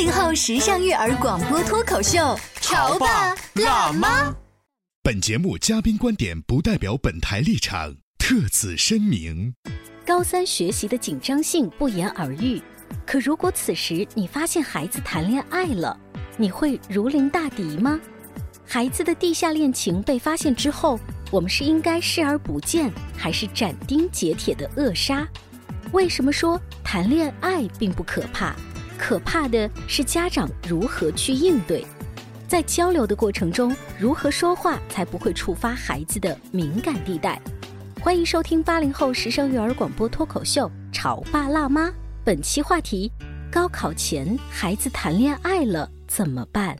八零后时尚育儿广播脱口秀，潮爸辣妈。本节目嘉宾观点不代表本台立场，特此声明。高三学习的紧张性不言而喻，可如果此时你发现孩子谈恋爱了，你会如临大敌吗？孩子的地下恋情被发现之后，我们是应该视而不见，还是斩钉截铁的扼杀？为什么说谈恋爱并不可怕？可怕的是家长如何去应对，在交流的过程中，如何说话才不会触发孩子的敏感地带？欢迎收听八零后时尚育儿广播脱口秀《潮爸辣妈》，本期话题：高考前孩子谈恋爱了怎么办？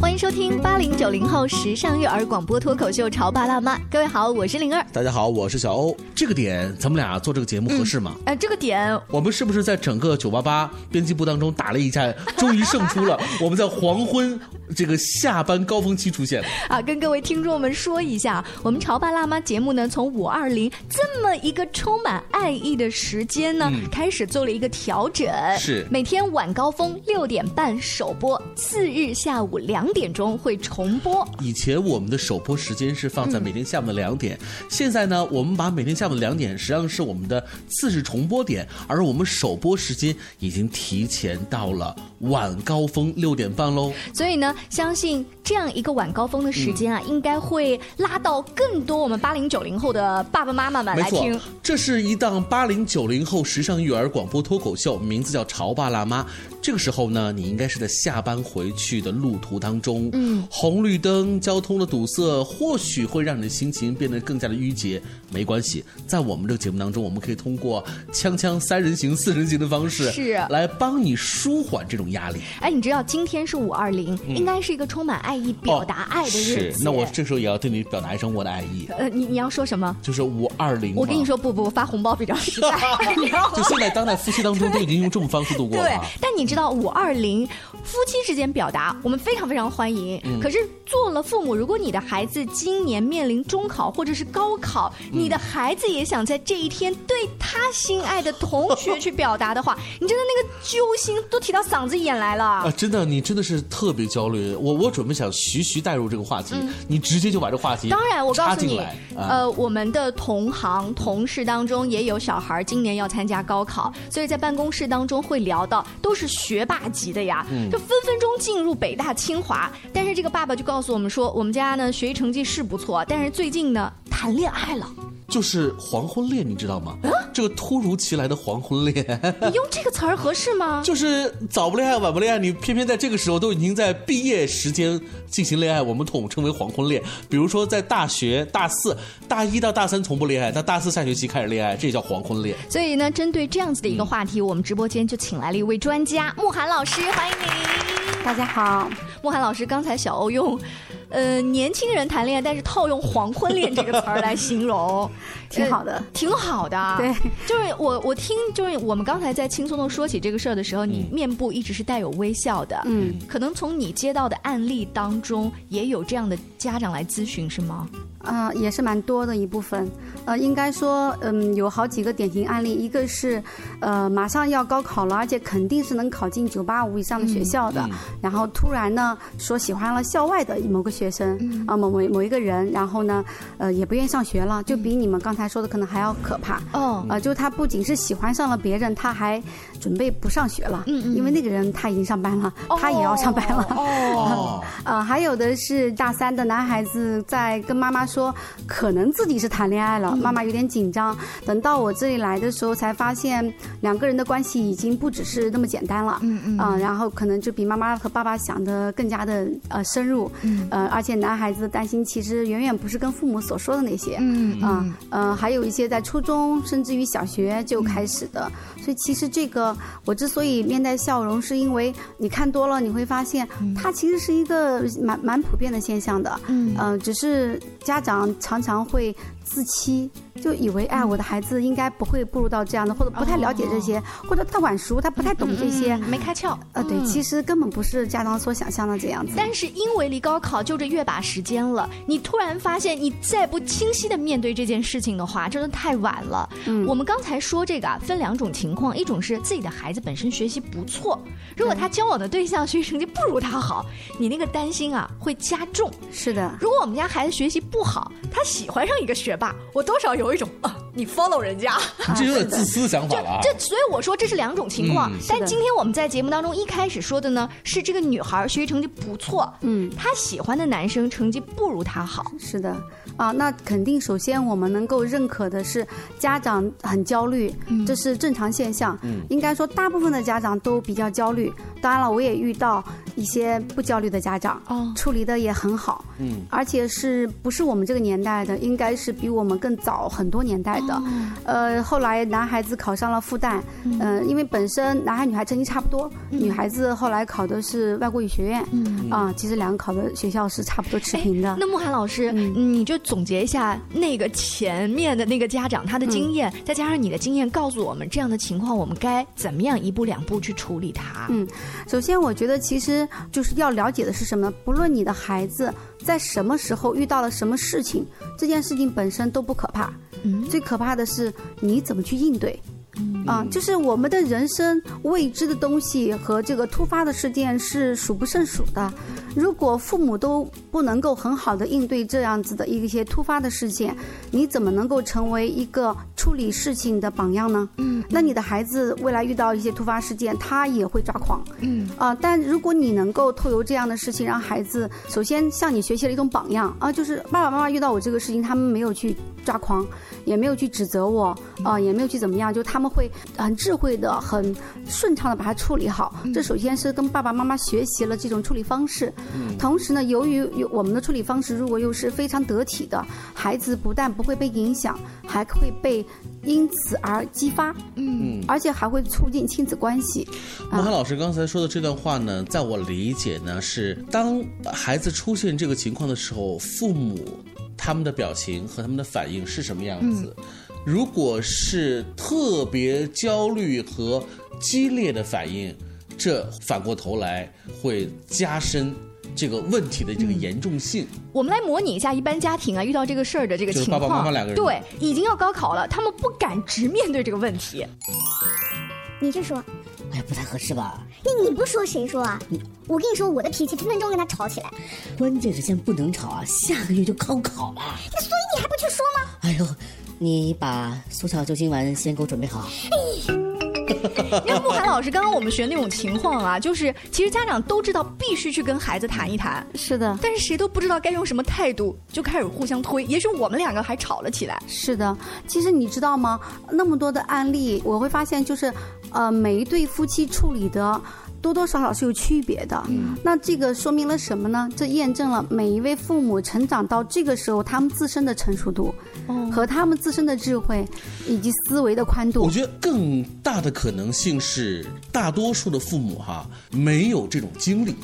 欢迎收听八零九零后时尚育儿广播脱口秀《潮爸辣妈》，各位好，我是灵儿。大家好，我是小欧。这个点咱们俩做这个节目合适吗？哎、这个点我们是不是在整个九八八编辑部当中打了一架，终于胜出了？我们在黄昏这个下班高峰期出现了。啊，跟各位听众们说一下，我们《潮爸辣妈》节目呢，从五二零这么一个充满爱意的时间呢，开始做了一个调整，是每天晚高峰六点半首播，次日下午两点钟会重播。以前我们的首播时间是放在每天下午的两点，现在呢，我们把每天下午的两点实际上是我们的次日重播点，而我们首播时间已经提前到了晚高峰六点半喽。所以呢，相信这样一个晚高峰的时间啊，应该会拉到更多我们八零九零后的爸爸妈妈们来听。，这是一档八零九零后时尚育儿广播脱口秀，名字叫《潮爸辣妈》。这个时候呢，你应该是在下班回去的路途当中，嗯，红绿灯、交通的堵塞，或许会让你的心情变得更加的郁结。没关系，在我们这个节目当中，我们可以通过锵锵三人行、四人行的方式，是来帮你舒缓这种压力。哎，你知道今天是五二零，应该是一个充满爱意、表达爱的日子。是，那我这时候也要对你表达一声我的爱意，呃，你你要说什么？就是五二零。我跟你说，不不，发红包比较实在。就现在当代夫妻当中都已经用这种方式度过了对啊。，但你知道五二零夫妻之间表达，我们非常非常欢迎。嗯可是做了父母，如果你的孩子今年面临中考或者是高考，嗯你的孩子也想在这一天对他心爱的同学去表达的话，你真的那个揪心都提到嗓子眼来了。啊，真的，你真的是特别焦虑。我我准备想徐徐带入这个话题，你直接就把这话题嗯当然，我告诉你呃，我们的同行同事当中也有小孩儿今年要参加高考，所以在办公室当中会聊到，都是学霸级的呀，嗯就分分钟进入北大清华。但是这个爸爸就告诉我们说，我们家呢学习成绩是不错，但是最近呢谈恋爱了。就是黄昏恋，你知道吗？啊这个突如其来的黄昏恋，你用这个词儿合适吗？就是早不恋爱晚不恋爱，你偏偏在这个时候都已经在毕业时间进行恋爱，我们统称为黄昏恋。比如说在大学大四、大一到大三从不恋爱，到大四下学期开始恋爱，这也叫黄昏恋。所以呢，针对这样子的一个话题，我们直播间就请来了一位专家慕寒老师，欢迎您。大家好，慕寒老师，刚才小欧用，呃，年轻人谈恋爱，但是套用“黄昏恋”这个词儿来形容，挺好的呃挺好的。对，就是我我听，就是我们刚才在轻松的说起这个事儿的时候，你面部一直是带有微笑的。嗯，可能从你接到的案例当中，也有这样的家长来咨询，是吗？呃，也是蛮多的一部分。呃，应该说，嗯，有好几个典型案例，一个是，呃，马上要高考了，而且肯定是能考进九八五以上的学校的，然后突然呢，呢说喜欢了校外的某个学生啊、某某某一个人，然后呢呃也不愿意上学了，就比你们刚才说的可能还要可怕。哦，呃，就他不仅是喜欢上了别人，他还准备不上学了，嗯嗯因为那个人他已经上班了，他也要上班了。哦，呃，还有的是大三的男孩子在跟妈妈说，可能自己是谈恋爱了，妈妈有点紧张。等到我这里来的时候，才发现两个人的关系已经不只是那么简单了。嗯嗯啊、然后可能就比妈妈和爸爸想的更加的呃深入。嗯呃，而且男孩子的担心其实远远不是跟父母所说的那些。嗯啊，呃，还有一些在初中甚至于小学就开始的，嗯所以其实这个我之所以面带笑容，是因为你看多了，你会发现它其实是一个蛮蛮普遍的现象的，嗯。呃，只是家长常常会自欺，就以为哎，我的孩子应该不会步入到这样的，或者不太了解这些，或者他晚熟，他不太懂这些，嗯没开窍。呃，对，嗯其实根本不是家长所想象的这样子。但是因为离高考就这月把时间了，你突然发现你再不清晰的面对这件事情的话，真的太晚了。嗯我们刚才说这个啊，分两种情况，一种是自己的孩子本身学习不错，如果他交往的对象学习成绩不如他好，你那个担心啊会加重。是的，如果我们家孩子学习不好，他喜欢上一个学霸，我多少有一种啊，你 follow 人家。这有点自私的想法了啊。这所以我说这是两种情况。嗯但今天我们在节目当中一开始说的呢，是这个女孩学习成绩不错，嗯，她喜欢的男生成绩不如她好。是的，啊，那肯定首先我们能够认可的是家长很焦虑，这是正常现象。嗯应该说大部分的家长都比较焦虑。当然了，我也遇到一些不焦虑的家长，哦处理的也很好，嗯，而且是不是我们这个年代的，应该是比我们更早很多年代的。呃，后来男孩子考上了复旦，呃，因为本身男孩女孩成绩差不多，女孩子后来考的是外国语学院，嗯啊，其实两个考的学校是差不多持平的。那慕寒老师，嗯你就总结一下那个前面的那个家长他的经验，再加上你的经验，告诉我们这样的情况我们该怎么样一步两步去处理它。嗯首先，我觉得其实就是要了解的是什么呢？不论你的孩子在什么时候遇到了什么事情，这件事情本身都不可怕，嗯最可怕的是你怎么去应对。啊，就是我们的人生未知的东西和这个突发的事件是数不胜数的。如果父母都不能够很好的应对这样子的一些突发的事件，你怎么能够成为一个处理事情的榜样呢？嗯，那你的孩子未来遇到一些突发事件，他也会抓狂。嗯啊、但如果你能够透由这样的事情，让孩子首先向你学习了一种榜样啊，就是爸爸妈妈遇到我这个事情，他们没有去抓狂，也没有去指责我，啊、也没有去怎么样，就他们会很智慧的、很顺畅的把它处理好。这首先是跟爸爸妈妈学习了这种处理方式，同时呢，由于有我们的处理方式如果又是非常得体的，孩子不但不会被影响，还会被因此而激发，嗯。而且还会促进亲子关系。孟涵老师刚才说的这段话呢，在我理解呢是，当孩子出现这个情况的时候，父母他们的表情和他们的反应是什么样子？如果是特别焦虑和激烈的反应，这反过头来会加深这个问题的这个严重性。我们来模拟一下一般家庭啊遇到这个事儿的这个情况。爸爸妈妈两个人对，已经要高考了，他们不敢直面对这个问题。你就说，哎呀，不太合适吧？你你不说谁说啊？我跟你说，我的脾气分分钟跟他吵起来。关键是现在不能吵啊，下个月就高考了。那所以你还不去说吗？哎呦，你把速效救心丸先给我准备好。因为慕寒老师刚刚我们学那种情况啊，就是其实家长都知道必须去跟孩子谈一谈，是的，但是谁都不知道该用什么态度，就开始互相推。也许我们两个还吵了起来。是的，其实你知道吗？那么多的案例，我会发现就是，呃，每一对夫妻处理的。多多少少是有区别的，嗯，那这个说明了什么呢？这验证了每一位父母成长到这个时候，他们自身的成熟度，哦和他们自身的智慧，以及思维的宽度。我觉得更大的可能性是，大多数的父母哈没有这种经历，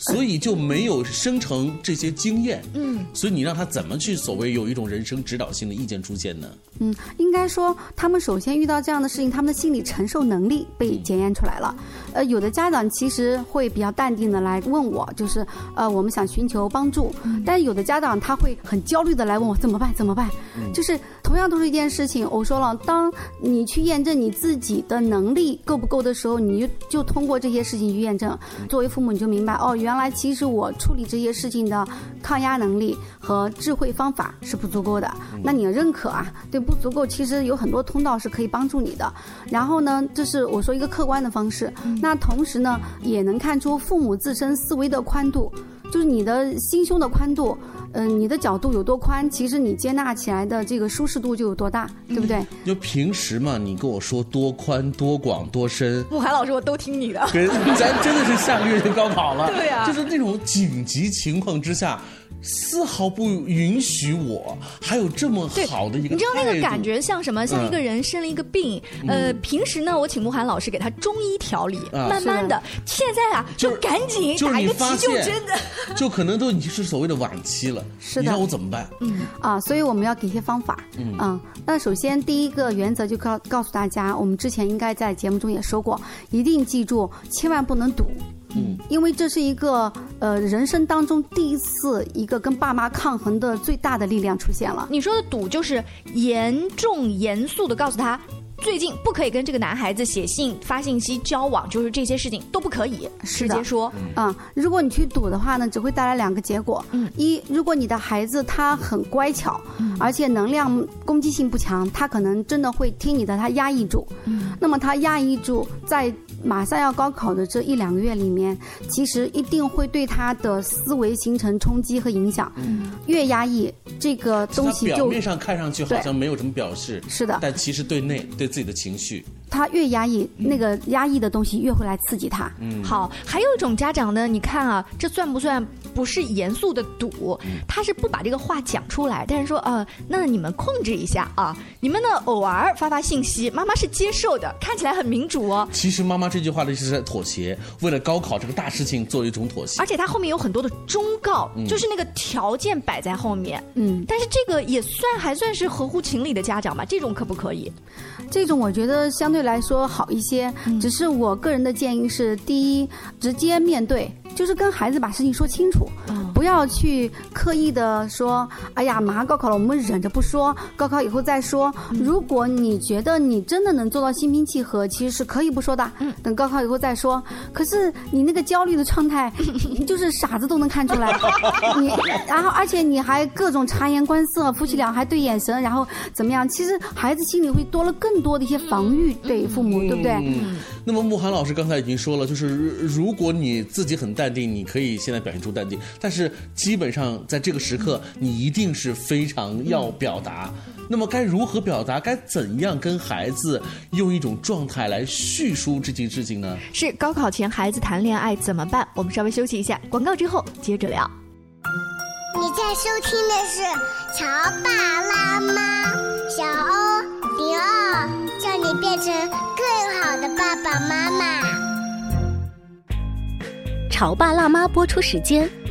所以就没有生成这些经验。嗯，所以你让他怎么去所谓有一种人生指导性的意见出现呢？嗯，应该说，他们首先遇到这样的事情，他们的心理承受能力被检验出来了。呃，有的家长其实会比较淡定的来问我，就是呃，我们想寻求帮助，但是有的家长他会很焦虑的来问我怎么办？怎么办？就是同样都是一件事情，我说了，当你去验证你自己的能力够不够的时候，你就就通过这些事情去验证。作为父母，你就明白哦，原原来其实我处理这些事情的抗压能力和智慧方法是不足够的。那你要认可啊，对不足够，其实有很多通道是可以帮助你的。然后呢，这是我说一个客观的方式。那同时呢，也能看出父母自身思维的宽度，就是你的心胸的宽度。嗯，你的角度有多宽，其实你接纳起来的这个舒适度就有多大，对不对？就平时嘛，你跟我说多宽、多广、多深，慕寒老师我都听你的。跟咱真的是下个月就高考了，对呀，就是那种紧急情况之下。丝毫不允许我还有这么好的一个，你知道那个感觉像什么？像一个人生了一个病，呃，平时呢，我请慕寒老师给他中医调理，慢慢的，现在啊，就赶紧打一个急救针的，就可能都已经是所谓的晚期了。是的，你让我怎么办？嗯啊，所以我们要给一些方法。嗯，那首先第一个原则就告告诉大家，我们之前应该在节目中也说过，一定记住，千万不能赌。嗯，因为这是一个呃人生当中第一次一个跟爸妈抗衡的最大的力量出现了。你说的赌就是严重严肃的告诉他。最近不可以跟这个男孩子写信、发信息、交往，就是这些事情都不可以直接说。嗯，如果你去赌的话呢，只会带来两个结果。嗯，一，如果你的孩子他很乖巧，而且能量攻击性不强，他可能真的会听你的，他压抑住。嗯，那么他压抑住，在马上要高考的这一两个月里面，其实一定会对他的思维形成冲击和影响。嗯，越压抑这个东西，就表面上看上去好像没有什么表示。是的，但其实对内对。自己的情绪，他越压抑，那个压抑的东西越会来刺激他。嗯，好，还有一种家长呢，你看啊，这算不算不是严肃的赌？他是不把这个话讲出来，但是说，呃，那你们控制一下啊，你们呢偶尔发发信息，妈妈是接受的，看起来很民主哦。其实妈妈这句话呢是在妥协，为了高考这个大事情做一种妥协。而且他后面有很多的忠告，就是那个条件摆在后面。嗯，但是这个也算还算是合乎情理的家长吧？这种可不可以？这种我觉得相对来说好一些，只是我个人的建议是：第一，直接面对。就是跟孩子把事情说清楚，不要去刻意的说，哎呀，马上高考了，我们忍着不说，高考以后再说。如果你觉得你真的能做到心平气和，其实是可以不说的，等高考以后再说。可是你那个焦虑的状态，就是傻子都能看出来。你然后而且你还各种察言观色，夫妻俩还对眼神，然后怎么样？其实孩子心里会多了更多的一些防御对父母，对不对？那么慕寒老师刚才已经说了，就是如果你自己很淡定，你可以现在表现出淡定，但是基本上在这个时刻，你一定是非常要表达。那么该如何表达？该怎样跟孩子用一种状态来叙述这件事情呢？是高考前孩子谈恋爱怎么办？我们稍微休息一下，广告之后接着聊。你在收听的是《潮爸辣妈》，小欧零二，叫你变成。更好的爸爸妈妈，《潮爸辣妈》播出时间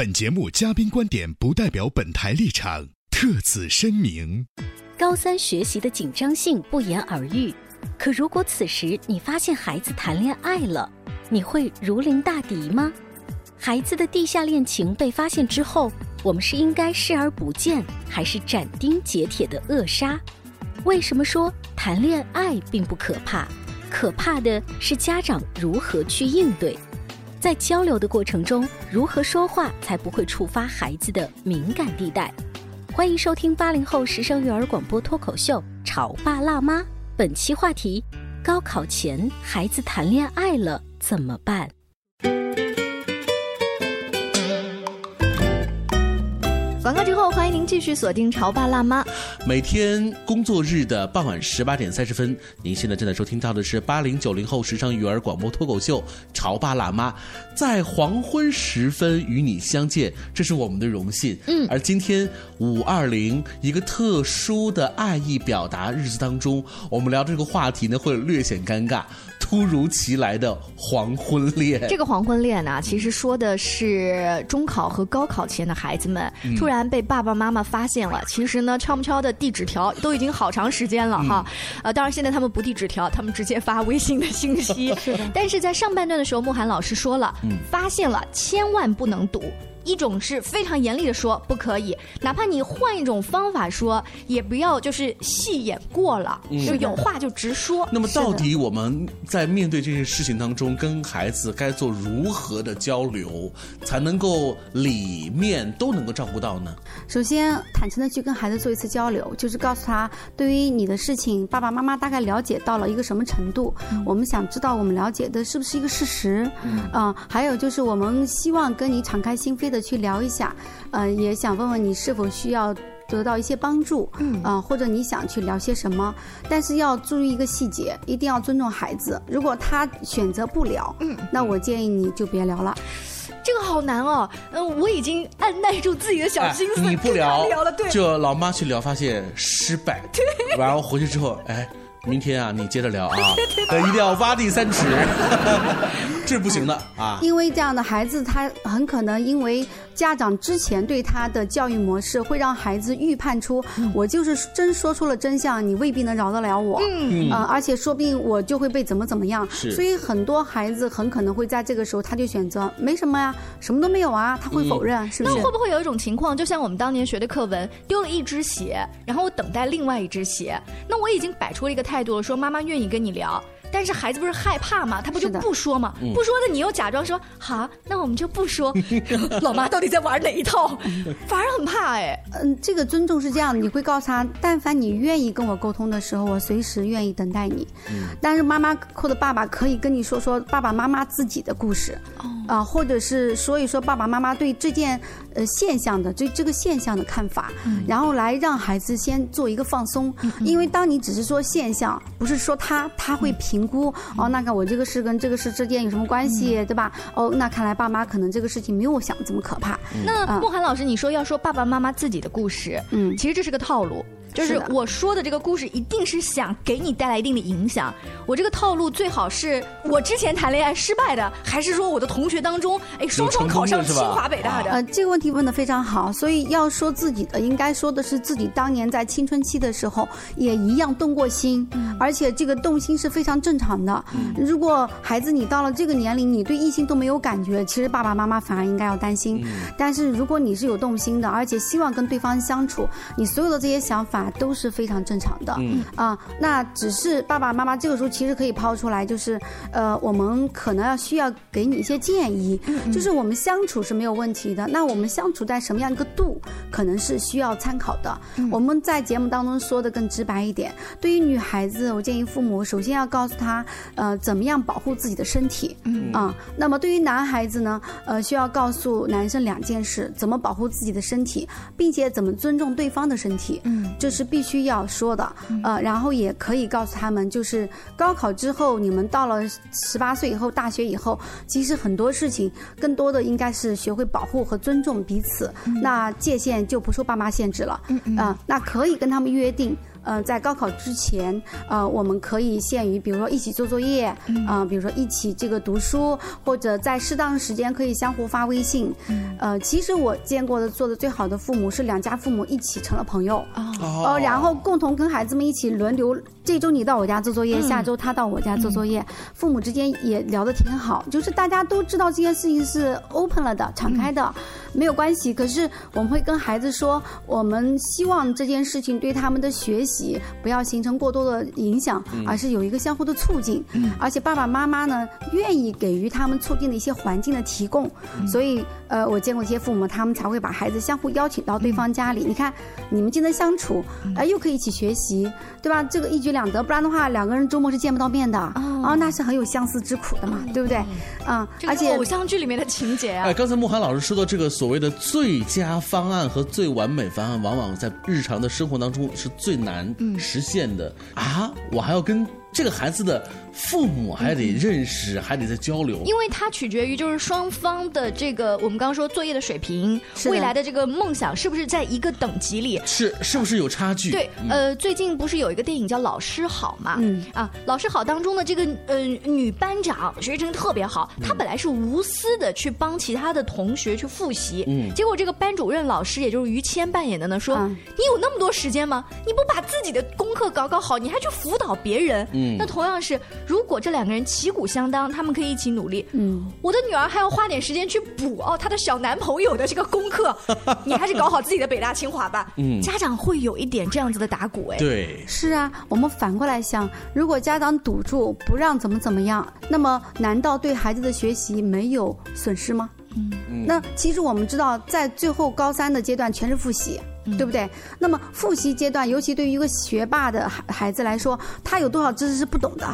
本节目嘉宾观点不代表本台立场，特此声明。高三学习的紧张性不言而喻，可如果此时你发现孩子谈恋爱了，你会如临大敌吗？孩子的地下恋情被发现之后，我们是应该视而不见，还是斩钉截铁的扼杀？为什么说谈恋爱并不可怕？可怕的是家长如何去应对。在交流的过程中，如何说话才不会触发孩子的敏感地带？欢迎收听八零后时尚育儿广播脱口秀《潮爸辣妈》，本期话题：高考前孩子谈恋爱了怎么办？广告之后，欢迎您继续锁定《潮爸辣妈》。每天工作日的傍晚十八点三十分，您现在正在收听到的是八零九零后时尚育儿广播脱口秀《潮爸辣妈》，在黄昏时分与你相见，这是我们的荣幸。嗯，而今天五二零一个特殊的爱意表达日子当中，我们聊这个话题呢，会略显尴尬。突如其来的黄昏恋，这个黄昏恋呢，其实说的是中考和高考前的孩子们突然被爸爸妈妈发现了。其实呢，悄悄的递纸条都已经好长时间了哈。呃，当然现在他们不递纸条，他们直接发微信的信息。但是在上半段的时候，慕寒老师说了，发现了千万不能赌。一种是非常严厉的说不可以，哪怕你换一种方法说，也不要就是戏演过了，就有话就直说。那么到底我们在面对这些事情当中，跟孩子该做如何的交流，才能够里面都能够照顾到呢？首先，坦诚的去跟孩子做一次交流，就是告诉他，对于你的事情，爸爸妈妈大概了解到了一个什么程度，我们想知道我们了解的是不是一个事实，啊，还有就是我们希望跟你敞开心扉。的去聊一下，呃，也想问问你是否需要得到一些帮助，嗯，啊，或者你想去聊些什么，但是要注意一个细节，一定要尊重孩子。如果他选择不聊，嗯，那我建议你就别聊了。这个好难哦，嗯，我已经按耐住自己的小心思，你不聊聊了，对，就老妈去聊，发现失败，对，然后回去之后，哎。明天啊，你接着聊啊，一定要挖地三尺，这是不行的啊。因为这样的孩子，他很可能因为家长之前对他的教育模式，会让孩子预判出我就是真说出了真相，你未必能饶得了我。嗯啊，而且说不定我就会被怎么怎么样。所以很多孩子很可能会在这个时候，他就选择没什么呀，什么都没有啊，他会否认，是不是？那会不会有一种情况，就像我们当年学的课文，丢了一只鞋，然后我等待另外一只鞋，那我已经摆出了一个。态度说妈妈愿意跟你聊，但是孩子不是害怕吗？他不就不说吗？不说的你又假装说好，那我们就不说。老妈到底在玩哪一套？反而很怕哎。嗯，这个尊重是这样的，你会告诉他，但凡你愿意跟我沟通的时候，我随时愿意等待你。但是妈妈或者爸爸可以跟你说说爸爸妈妈自己的故事，啊，或者是说一说爸爸妈妈对这件。呃，现象的这这个现象的看法，然后来让孩子先做一个放松，因为当你只是说现象，不是说他他会评估哦，那个我这个事跟这个事之间有什么关系，对吧？哦，那看来爸妈可能这个事情没有我想这么可怕。那慕寒老师，你说要说爸爸妈妈自己的故事，嗯，其实这是个套路。就是我说的这个故事，一定是想给你带来一定的影响。我这个套路最好是我之前谈恋爱失败的，还是说我的同学当中，哎，双双考上清华北大的？呃，这个问题问的非常好。所以要说自己的，应该说的是自己当年在青春期的时候也一样动过心，而且这个动心是非常正常的。如果孩子你到了这个年龄，你对异性都没有感觉，其实爸爸妈妈反而应该要担心。但是如果你是有动心的，而且希望跟对方相处，你所有的这些想法。都是非常正常的，嗯。啊，那只是爸爸妈妈这个时候其实可以抛出来，就是呃，我们可能要需要给你一些建议，就是我们相处是没有问题的，那我们相处在什么样一个度，可能是需要参考的。我们在节目当中说的更直白一点，对于女孩子，我建议父母首先要告诉她，呃，怎么样保护自己的身体，嗯。啊，那么对于男孩子呢，呃，需要告诉男生两件事：怎么保护自己的身体，并且怎么尊重对方的身体，嗯，这是必须要说的，呃，然后也可以告诉他们，就是高考之后，你们到了十八岁以后，大学以后，其实很多事情，更多的应该是学会保护和尊重彼此，那界限就不受爸妈限制了，啊，那可以跟他们约定。呃，在高考之前，呃，我们可以限于，比如说一起做作业，啊，比如说一起这个读书，或者在适当时间可以相互发微信。呃，其实我见过的做的最好的父母是两家父母一起成了朋友，哦，然后共同跟孩子们一起轮流，这周你到我家做作业，下周他到我家做作业，父母之间也聊得挺好，就是大家都知道这件事情是 open 了的，敞开的。没有关系，可是我们会跟孩子说，我们希望这件事情对他们的学习不要形成过多的影响，而是有一个相互的促进。而且爸爸妈妈呢，愿意给予他们促进的一些环境的提供。所以，呃，我见过一些父母，他们才会把孩子相互邀请到对方家里。你看，你们既能相处，呃，又可以一起学习，对吧？这个一举两得。不然的话，两个人周末是见不到面的哦，那是很有相思之苦的嘛，对不对？啊，而且偶像剧里面的情节啊。哎，刚才慕寒老师说到这个。所谓的最佳方案和最完美方案，往往在日常的生活当中是最难实现的、啊！我还要跟这个孩子的父母还得认识，还得再交流。因为它取决于就是双方的这个我们刚刚说作业的水平，未来的这个梦想是不是在一个等级里。是是不是有差距？对，嗯呃，最近不是有一个电影叫《老师好》嘛？嗯啊，《老师好》当中的这个呃女班长学习成绩特别好，她本来是无私的去帮其他的同学去复习，嗯结果这个班主任老师，也就是于谦扮演的呢，说、嗯你有那么多时间吗？你不把自己的功课搞搞好，你还去辅导别人？嗯那同样是，如果这两个人旗鼓相当，他们可以一起努力。嗯，我的女儿还要花点时间去补哦她的小男朋友的这个功课，你还是搞好自己的北大清华吧。嗯家长会有一点这样子的打鼓哎。对，是啊，我们反过来想，如果家长堵住不让怎么怎么样，那么难道对孩子的学习没有损失吗？嗯那其实我们知道，在最后高三的阶段全是复习。对不对？那么复习阶段，尤其对于一个学霸的孩孩子来说，他有多少知识是不懂的？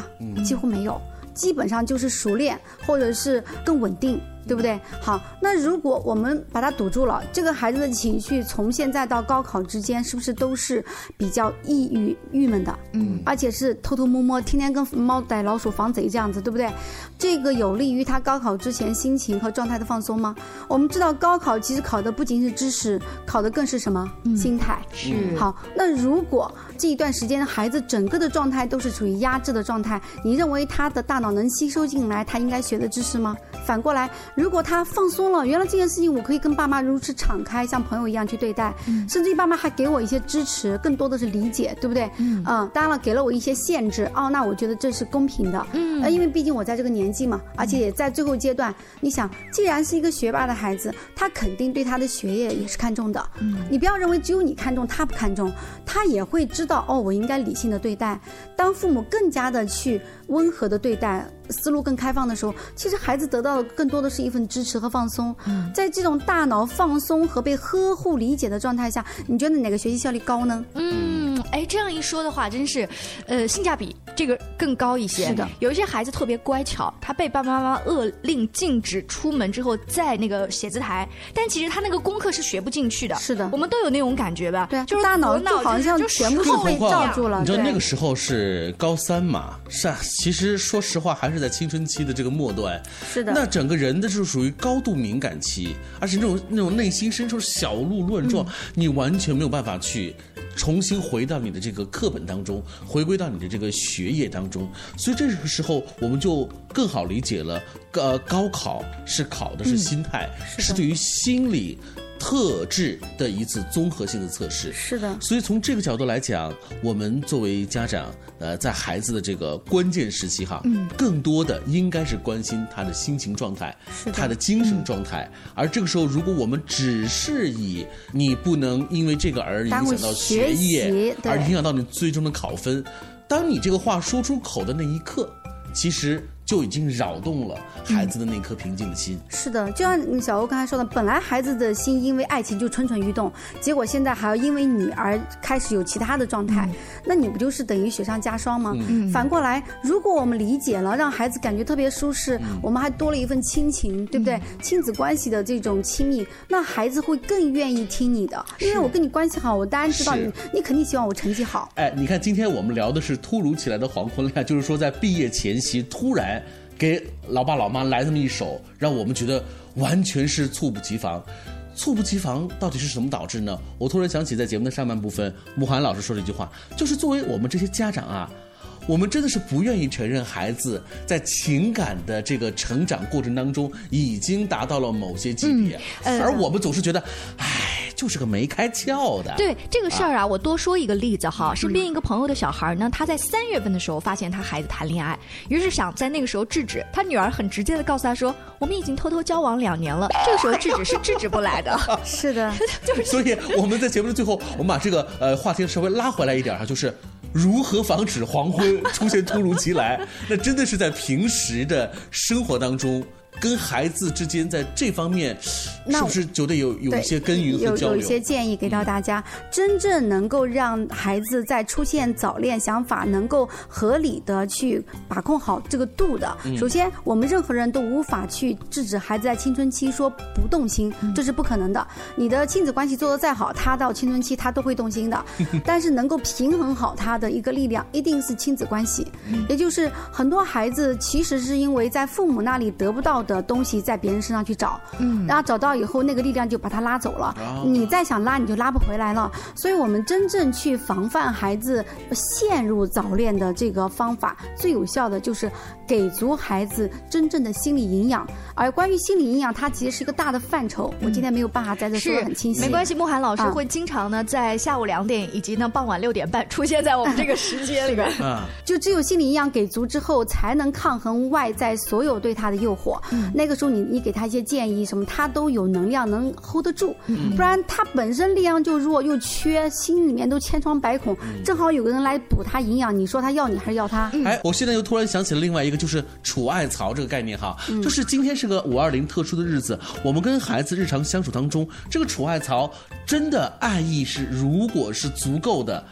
几乎没有，基本上就是熟练或者是更稳定，对不对？好，那如果我们把它堵住了，这个孩子的情绪从现在到高考之间，是不是都是比较抑郁、郁闷的？嗯，而且是偷偷摸摸，天天跟猫逮老鼠、防贼这样子，对不对？这个有利于他高考之前心情和状态的放松吗？我们知道高考其实考的不仅是知识，考的更是什么？心态。是好，那如果这一段时间孩子整个的状态都是处于压制的状态，你认为他的大脑能吸收进来他应该学的知识吗？反过来，如果他放松了，原来这件事情我可以跟爸妈如此敞开，像朋友一样去对待，甚至于爸妈还给我一些支持，更多的是理解，对不对？嗯当然了，给了我一些限制，哦，那我觉得这是公平的。嗯，呃，因为毕竟我在这个年纪嘛，而且也在最后阶段，你想，既然是一个学霸的孩子，他肯定对他的学业也是看重的。嗯，你不要认为只有你看重，他不看重，他也会知道哦，我应该理性的对待。当父母更加的去温和的对待，思路更开放的时候，其实孩子得到的更多的是一份支持和放松。在这种大脑放松和被呵护理解的状态下，你觉得哪个学习效率高呢？嗯，哎，这样一说的话，真是，呃，性价比这个更高一些。是的，有一些孩子特别乖巧，他被爸爸妈妈勒令禁止出门之后，在那个写字台，但其实他那个功课是学不进去的。是的，我们都有那种感觉吧？对，就是大脑左就好像就全部被罩住了。你知道那个时候是高三嘛？是啊，其实说实话还是在青春期的这个末端。是的。那整个人的就是属于高度敏感期，而且那种那种内心深处小鹿乱撞，嗯你完全没有办法去重新回到你的这个课本当中，回归到你的这个学业当中。所以这个时候我们就更好理解了，呃，高考是考的是心态，是是对于心理。特质的一次综合性的测试，是的。所以从这个角度来讲，我们作为家长，呃，在孩子的这个关键时期哈，嗯。更多的应该是关心他的心情状态，他的精神状态。而这个时候，如果我们只是以你不能因为这个而影响到学学业而影响到你最终的考分，当你这个话说出口的那一刻，其实就已经扰动了孩子的那颗平静的心。是的，就像小欧刚才说的，本来孩子的心因为爱情就蠢蠢欲动，结果现在还要因为你而开始有其他的状态，那你不就是等于雪上加霜吗？嗯反过来，如果我们理解了，让孩子感觉特别舒适，我们还多了一份亲情，对不对？亲子关系的这种亲密，那孩子会更愿意听你的，因为我跟你关系好，我当然知道你，你肯定希望我成绩好。哎，你看，今天我们聊的是突如其来的黄昏恋，就是说在毕业前夕突然给老爸老妈来这么一手，让我们觉得完全是猝不及防。猝不及防到底是什么导致呢？我突然想起在节目的上半部分，慕寒老师说了一句话，就是作为我们这些家长啊，我们真的是不愿意承认孩子在情感的这个成长过程当中已经达到了某些级别，嗯呃而我们总是觉得，哎，就是个没开窍的。对这个事儿啊，我多说一个例子哈。身边一个朋友的小孩呢，他在三月份的时候发现他孩子谈恋爱，于是想在那个时候制止。他女儿很直接的告诉他说：“我们已经偷偷交往两年了。” 这个时候制止是制止不来的。是的，所以我们在节目的最后，我们把这个呃话题稍微拉回来一点哈，就是如何防止黄昏出现突如其来。那真的是在平时的生活当中。跟孩子之间在这方面，是不是觉得有有一些耕耘和交流？有有一些建议给到大家，真正能够让孩子在出现早恋想法能够合理的去把控好这个度的。嗯首先，我们任何人都无法去制止孩子在青春期说不动心，这是不可能的。你的亲子关系做得再好，他到青春期他都会动心的。但是能够平衡好他的一个力量，一定是亲子关系。也就是很多孩子其实是因为在父母那里得不到的东西，在别人身上去找，嗯然后找到以后，那个力量就把他拉走了。哦你再想拉，你就拉不回来了。所以我们真正去防范孩子陷入早恋的这个方法，最有效的就是给足孩子真正的心理营养。而关于心理营养，它其实是一个大的范畴，我今天没有办法在这说的很清晰。没关系，慕寒老师啊会经常呢在下午两点以及呢傍晚六点半出现在我们这个时间里边。嗯，就只有心理营养给足之后，才能抗衡外在所有对他的诱惑。那个时候你你给他一些建议什么，他都有能量能 hold 得住。不然他本身力量就弱又缺，心里面都千疮百孔，正好有个人来补他营养，你说他要你还是要他？哎，我现在又突然想起了另外一个，就是储爱槽这个概念哈，就是今天是个五二零特殊的日子，我们跟孩子日常相处当中，这个储爱槽真的爱意是如果是足够的，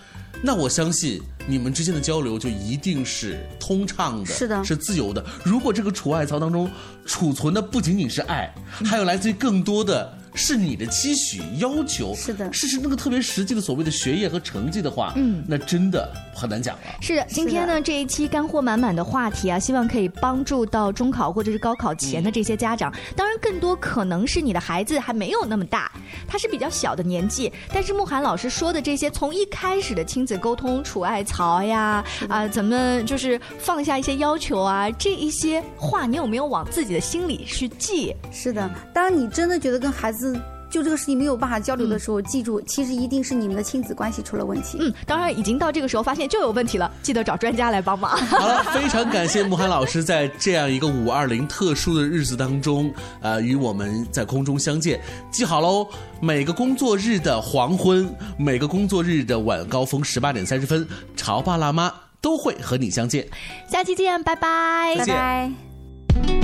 那我相信你们之间的交流就一定是通畅的，是的是自由的。如果这个储爱槽当中储存的不仅仅是爱，还有来自于更多的。是你的期许、要求，是的，是是那个特别实际的所谓的学业和成绩的话，嗯那真的很难讲了。是的，今天呢这一期干货满满的话题啊，希望可以帮助到中考或者是高考前的这些家长。当然，更多可能是你的孩子还没有那么大，他是比较小的年纪。但是慕寒老师说的这些，从一开始的亲子沟通、储爱槽呀，啊，怎么就是放下一些要求啊，这一些话，你有没有往自己的心里去记？是的，当你真的觉得跟孩子。就这个事情没有办法交流的时候，记住，其实一定是你们的亲子关系出了问题。嗯，当然已经到这个时候发现就有问题了，记得找专家来帮忙。好了，非常感谢慕寒老师在这样一个五二零特殊的日子当中，呃，与我们在空中相见。记好喽，每个工作日的黄昏，每个工作日的晚高峰十八点三十分，潮爸辣妈都会和你相见。下期见，拜拜，再见拜。